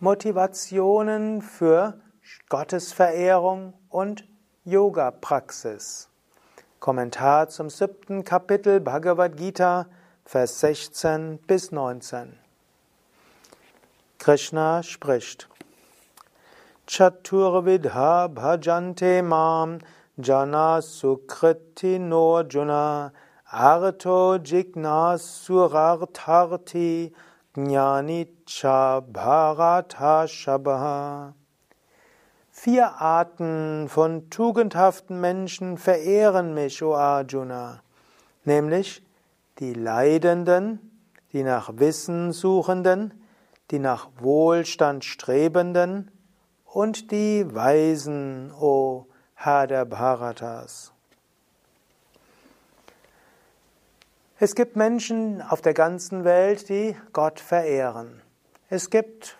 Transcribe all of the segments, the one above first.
Motivationen für Gottesverehrung und Yoga-Praxis. Kommentar zum siebten Kapitel Bhagavad Gita, Vers 16 bis 19. Krishna spricht. Chaturvidha bhajante mam jana sukriti norjuna arto jignas surartarti jnani cha bharata shabha. Vier Arten von tugendhaften Menschen verehren mich, o Arjuna, nämlich die Leidenden, die nach Wissen suchenden, die nach Wohlstand strebenden und die Weisen, o Herr der Bharatas. Es gibt Menschen auf der ganzen Welt, die Gott verehren. Es gibt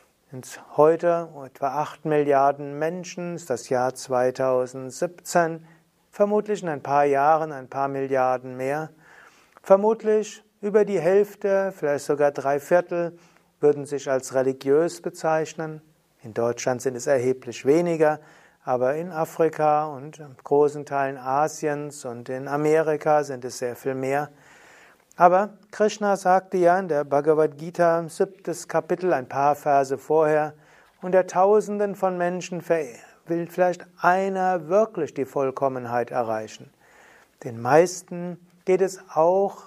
heute etwa 8 Milliarden Menschen, ist das Jahr 2017, vermutlich in ein paar Jahren ein paar Milliarden mehr. Vermutlich über die Hälfte, vielleicht sogar drei Viertel, würden sich als religiös bezeichnen. In Deutschland sind es erheblich weniger, aber in Afrika und großen Teilen Asiens und in Amerika sind es sehr viel mehr. Aber Krishna sagte ja in der Bhagavad Gita, siebtes Kapitel, ein paar Verse vorher, unter Tausenden von Menschen will vielleicht einer wirklich die Vollkommenheit erreichen. Den meisten geht es auch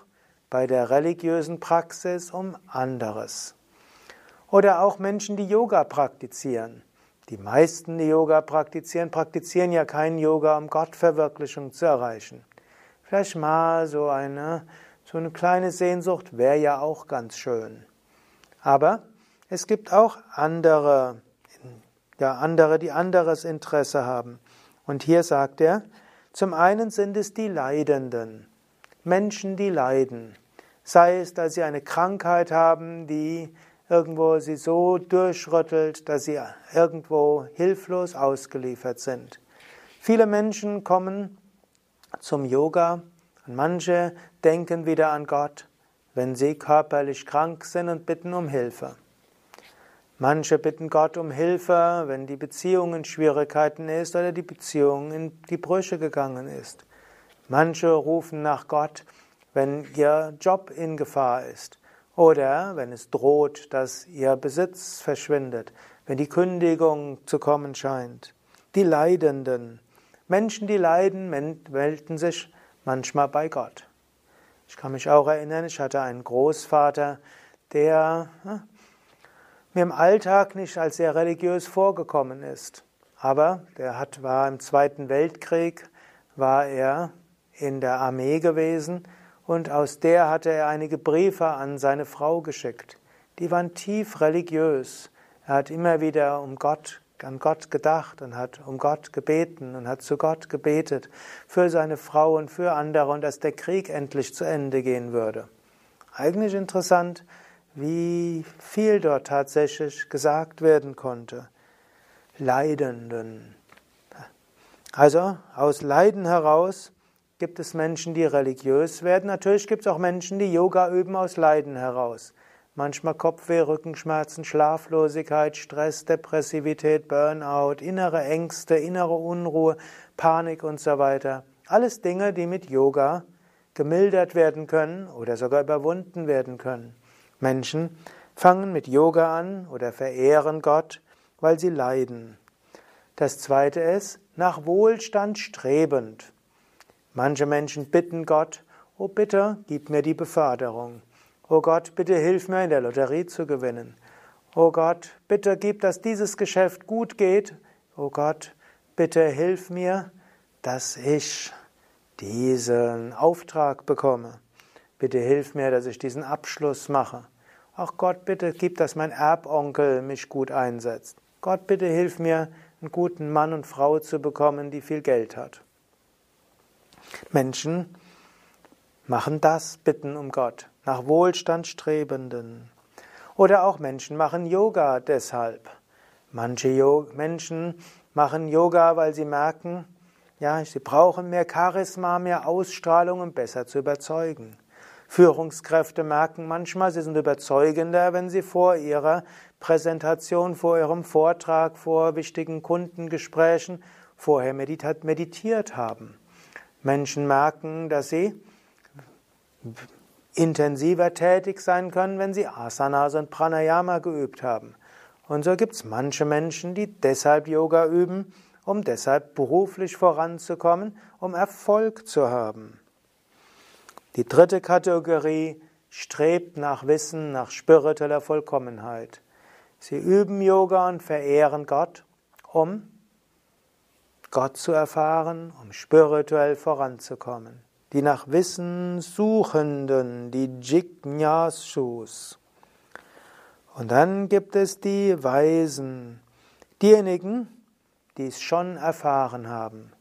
bei der religiösen Praxis um anderes. Oder auch Menschen, die Yoga praktizieren. Die meisten, die Yoga praktizieren, praktizieren ja keinen Yoga, um Gottverwirklichung zu erreichen. Vielleicht mal so eine, so eine kleine Sehnsucht wäre ja auch ganz schön. Aber es gibt auch andere, ja, andere, die anderes Interesse haben. Und hier sagt er, zum einen sind es die Leidenden, Menschen, die leiden. Sei es, dass sie eine Krankheit haben, die irgendwo sie so durchrüttelt, dass sie irgendwo hilflos ausgeliefert sind. Viele Menschen kommen zum Yoga manche denken wieder an Gott, wenn sie körperlich krank sind und bitten um Hilfe. Manche bitten Gott um Hilfe, wenn die Beziehung in Schwierigkeiten ist oder die Beziehung in die Brüche gegangen ist. Manche rufen nach Gott, wenn ihr Job in Gefahr ist. Oder wenn es droht, dass ihr Besitz verschwindet, wenn die Kündigung zu kommen scheint. Die Leidenden. Menschen, die leiden, melden sich manchmal bei Gott. Ich kann mich auch erinnern, ich hatte einen Großvater, der hm, mir im Alltag nicht als sehr religiös vorgekommen ist. Aber der hat, war im Zweiten Weltkrieg, war er in der Armee gewesen und aus der hatte er einige Briefe an seine Frau geschickt. Die waren tief religiös. Er hat immer wieder um Gott, an Gott gedacht und hat um Gott gebeten und hat zu Gott gebetet für seine Frau und für andere und dass der Krieg endlich zu Ende gehen würde. Eigentlich interessant, wie viel dort tatsächlich gesagt werden konnte. Leidenden. Also aus Leiden heraus gibt es Menschen, die religiös werden. Natürlich gibt es auch Menschen, die Yoga üben aus Leiden heraus. Manchmal Kopfweh, Rückenschmerzen, Schlaflosigkeit, Stress, Depressivität, Burnout, innere Ängste, innere Unruhe, Panik und so weiter. Alles Dinge, die mit Yoga gemildert werden können oder sogar überwunden werden können. Menschen fangen mit Yoga an oder verehren Gott, weil sie leiden. Das zweite ist, nach Wohlstand strebend. Manche Menschen bitten Gott, oh bitte, gib mir die Beförderung. Oh Gott, bitte hilf mir in der Lotterie zu gewinnen. Oh Gott, bitte gib, dass dieses Geschäft gut geht. Oh Gott, bitte hilf mir, dass ich diesen Auftrag bekomme. Bitte hilf mir, dass ich diesen Abschluss mache. Ach Gott, bitte gib, dass mein Erbonkel mich gut einsetzt. Gott, bitte hilf mir, einen guten Mann und Frau zu bekommen, die viel Geld hat. Menschen machen das, bitten um Gott, nach Wohlstand strebenden. Oder auch Menschen machen Yoga deshalb. Manche Menschen machen Yoga, weil sie merken, ja, sie brauchen mehr Charisma, mehr Ausstrahlung, um besser zu überzeugen. Führungskräfte merken manchmal, sie sind überzeugender, wenn sie vor ihrer Präsentation, vor ihrem Vortrag, vor wichtigen Kundengesprächen vorher meditiert haben. Menschen merken, dass sie intensiver tätig sein können, wenn sie Asanas und Pranayama geübt haben. Und so gibt es manche Menschen, die deshalb Yoga üben, um deshalb beruflich voranzukommen, um Erfolg zu haben. Die dritte Kategorie strebt nach Wissen, nach spiritueller Vollkommenheit. Sie üben Yoga und verehren Gott, um Gott zu erfahren, um spirituell voranzukommen. Die nach Wissen Suchenden, die Jignasus. Und dann gibt es die Weisen, diejenigen, die es schon erfahren haben.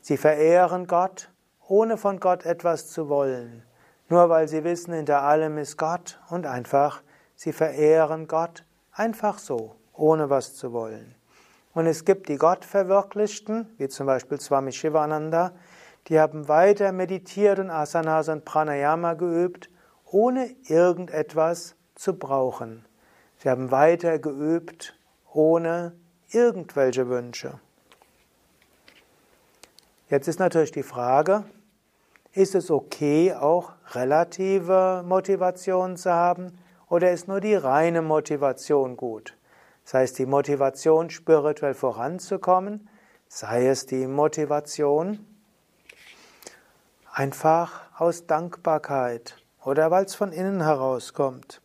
Sie verehren Gott ohne von Gott etwas zu wollen, nur weil sie wissen, hinter allem ist Gott und einfach, sie verehren Gott einfach so, ohne was zu wollen. Und es gibt die Gottverwirklichten, wie zum Beispiel Swami Shivananda, die haben weiter meditiert und Asanas und Pranayama geübt, ohne irgendetwas zu brauchen. Sie haben weiter geübt, ohne irgendwelche Wünsche. Jetzt ist natürlich die Frage, ist es okay, auch relative Motivation zu haben oder ist nur die reine Motivation gut? Sei es die Motivation, spirituell voranzukommen, sei es die Motivation einfach aus Dankbarkeit oder weil es von innen herauskommt.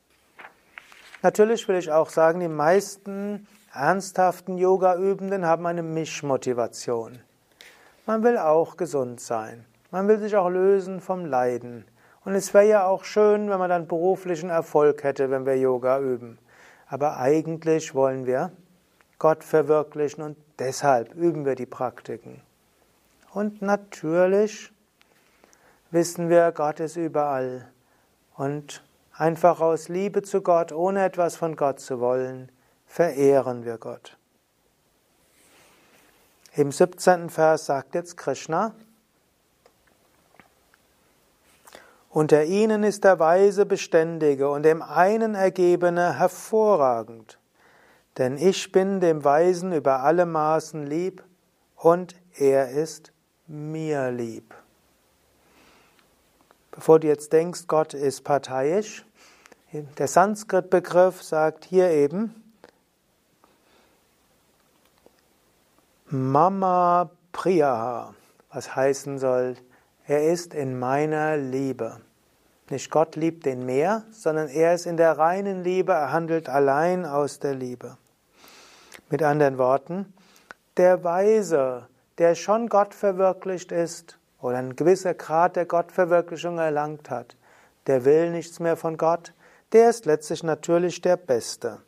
Natürlich will ich auch sagen, die meisten ernsthaften Yoga-Übenden haben eine Mischmotivation. Man will auch gesund sein. Man will sich auch lösen vom Leiden. Und es wäre ja auch schön, wenn man dann beruflichen Erfolg hätte, wenn wir Yoga üben. Aber eigentlich wollen wir Gott verwirklichen und deshalb üben wir die Praktiken. Und natürlich wissen wir, Gott ist überall. Und einfach aus Liebe zu Gott, ohne etwas von Gott zu wollen, verehren wir Gott. Im 17. Vers sagt jetzt Krishna, Unter ihnen ist der Weise Beständige und dem einen Ergebene hervorragend. Denn ich bin dem Weisen über alle Maßen lieb und er ist mir lieb. Bevor du jetzt denkst, Gott ist parteiisch, der Sanskrit-Begriff sagt hier eben Mama Priya, was heißen soll, er ist in meiner Liebe. Nicht Gott liebt den mehr, sondern er ist in der reinen Liebe, er handelt allein aus der Liebe. Mit anderen Worten, der Weise, der schon Gott verwirklicht ist oder ein gewisser Grad der Gottverwirklichung erlangt hat, der will nichts mehr von Gott, der ist letztlich natürlich der Beste.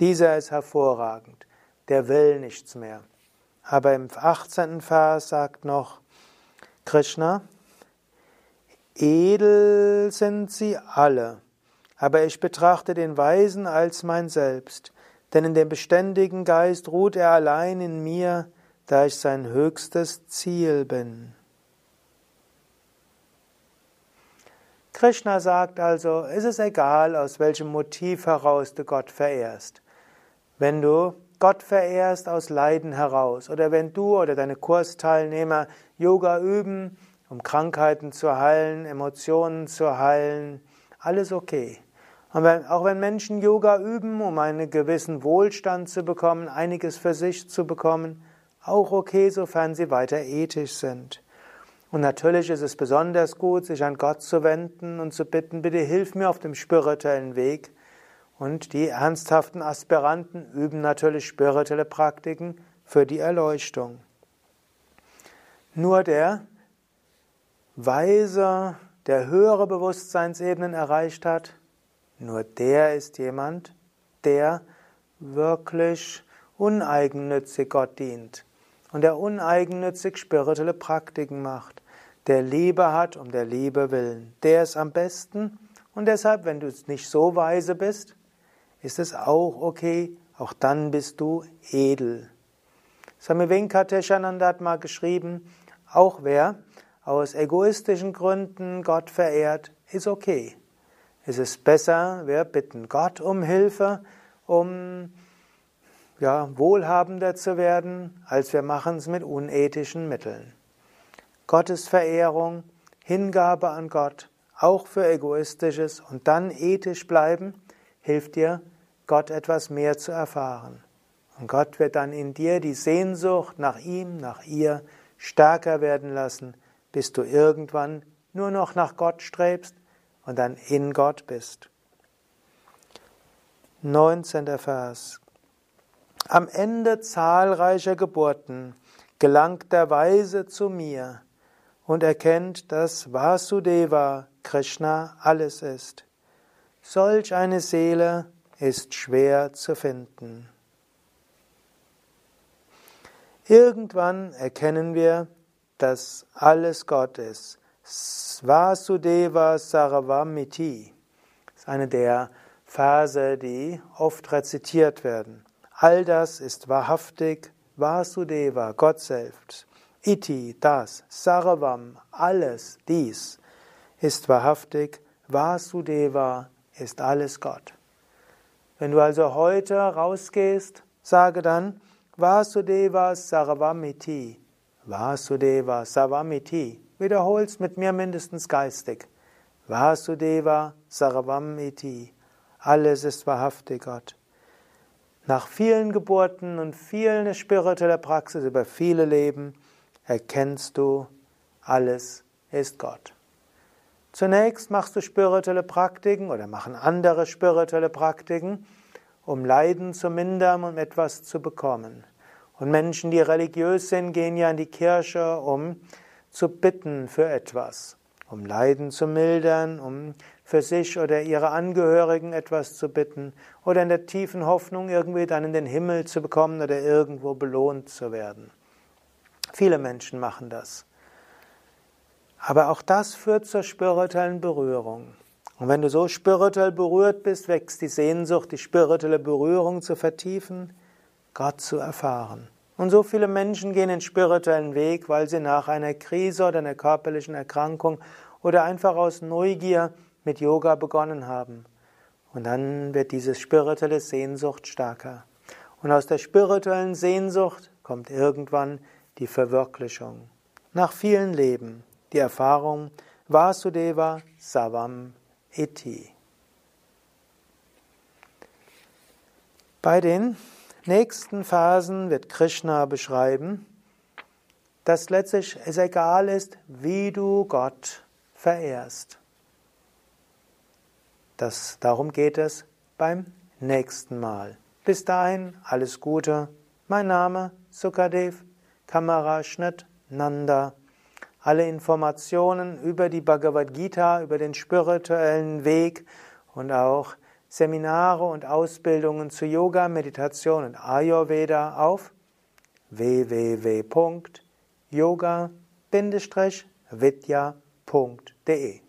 Dieser ist hervorragend, der will nichts mehr. Aber im 18. Vers sagt noch Krishna, Edel sind sie alle, aber ich betrachte den Weisen als mein Selbst, denn in dem beständigen Geist ruht er allein in mir, da ich sein höchstes Ziel bin. Krishna sagt also, es ist egal, aus welchem Motiv heraus du Gott verehrst. Wenn du Gott verehrst aus Leiden heraus oder wenn du oder deine Kursteilnehmer Yoga üben, um Krankheiten zu heilen, Emotionen zu heilen, alles okay. Und wenn, auch wenn Menschen Yoga üben, um einen gewissen Wohlstand zu bekommen, einiges für sich zu bekommen, auch okay, sofern sie weiter ethisch sind. Und natürlich ist es besonders gut, sich an Gott zu wenden und zu bitten, bitte hilf mir auf dem spirituellen Weg. Und die ernsthaften Aspiranten üben natürlich spirituelle Praktiken für die Erleuchtung. Nur der Weise, der höhere Bewusstseinsebenen erreicht hat, nur der ist jemand, der wirklich uneigennützig Gott dient und der uneigennützig spirituelle Praktiken macht, der Liebe hat um der Liebe willen. Der ist am besten und deshalb, wenn du nicht so weise bist, ist es auch okay, auch dann bist du edel. Swami Venkateshananda hat mal geschrieben, auch wer aus egoistischen Gründen Gott verehrt, ist okay. Es ist besser, wir bitten Gott um Hilfe, um ja, wohlhabender zu werden, als wir machen es mit unethischen Mitteln. Gottes Verehrung, Hingabe an Gott, auch für egoistisches und dann ethisch bleiben, hilft dir, Gott etwas mehr zu erfahren. Und Gott wird dann in dir die Sehnsucht nach ihm, nach ihr stärker werden lassen, bis du irgendwann nur noch nach Gott strebst und dann in Gott bist. 19. Vers. Am Ende zahlreicher Geburten gelangt der Weise zu mir und erkennt, dass Vasudeva Krishna alles ist. Solch eine Seele ist schwer zu finden. Irgendwann erkennen wir, dass alles Gott ist. Vasudeva Saravamiti ist eine der Verse, die oft rezitiert werden. All das ist wahrhaftig Vasudeva, Gott selbst. Iti, das, Saravam, alles, dies ist wahrhaftig Vasudeva, ist alles Gott. Wenn du also heute rausgehst, sage dann Vasudeva Sarvamiti. Vasudeva Sarvamiti. Wiederholst mit mir mindestens geistig. Vasudeva Sarvamiti. Alles ist wahrhaftig Gott. Nach vielen Geburten und vielen spiritueller Praxis über viele Leben erkennst du, alles ist Gott. Zunächst machst du spirituelle Praktiken oder machen andere spirituelle Praktiken, um Leiden zu mindern und etwas zu bekommen. Und Menschen, die religiös sind, gehen ja in die Kirche, um zu bitten für etwas, um Leiden zu mildern, um für sich oder ihre Angehörigen etwas zu bitten oder in der tiefen Hoffnung, irgendwie dann in den Himmel zu bekommen oder irgendwo belohnt zu werden. Viele Menschen machen das. Aber auch das führt zur spirituellen Berührung. Und wenn du so spirituell berührt bist, wächst die Sehnsucht, die spirituelle Berührung zu vertiefen, Gott zu erfahren. Und so viele Menschen gehen den spirituellen Weg, weil sie nach einer Krise oder einer körperlichen Erkrankung oder einfach aus Neugier mit Yoga begonnen haben. Und dann wird diese spirituelle Sehnsucht stärker. Und aus der spirituellen Sehnsucht kommt irgendwann die Verwirklichung. Nach vielen Leben die Erfahrung Vasudeva Savam Iti. Bei den nächsten Phasen wird Krishna beschreiben, dass letztlich es egal ist, wie du Gott verehrst. Das, darum geht es beim nächsten Mal. Bis dahin alles Gute. Mein Name Sukadev, Kameraschnitt Nanda. Alle Informationen über die Bhagavad Gita, über den spirituellen Weg und auch Seminare und Ausbildungen zu Yoga, Meditation und Ayurveda auf www.yoga-vidya.de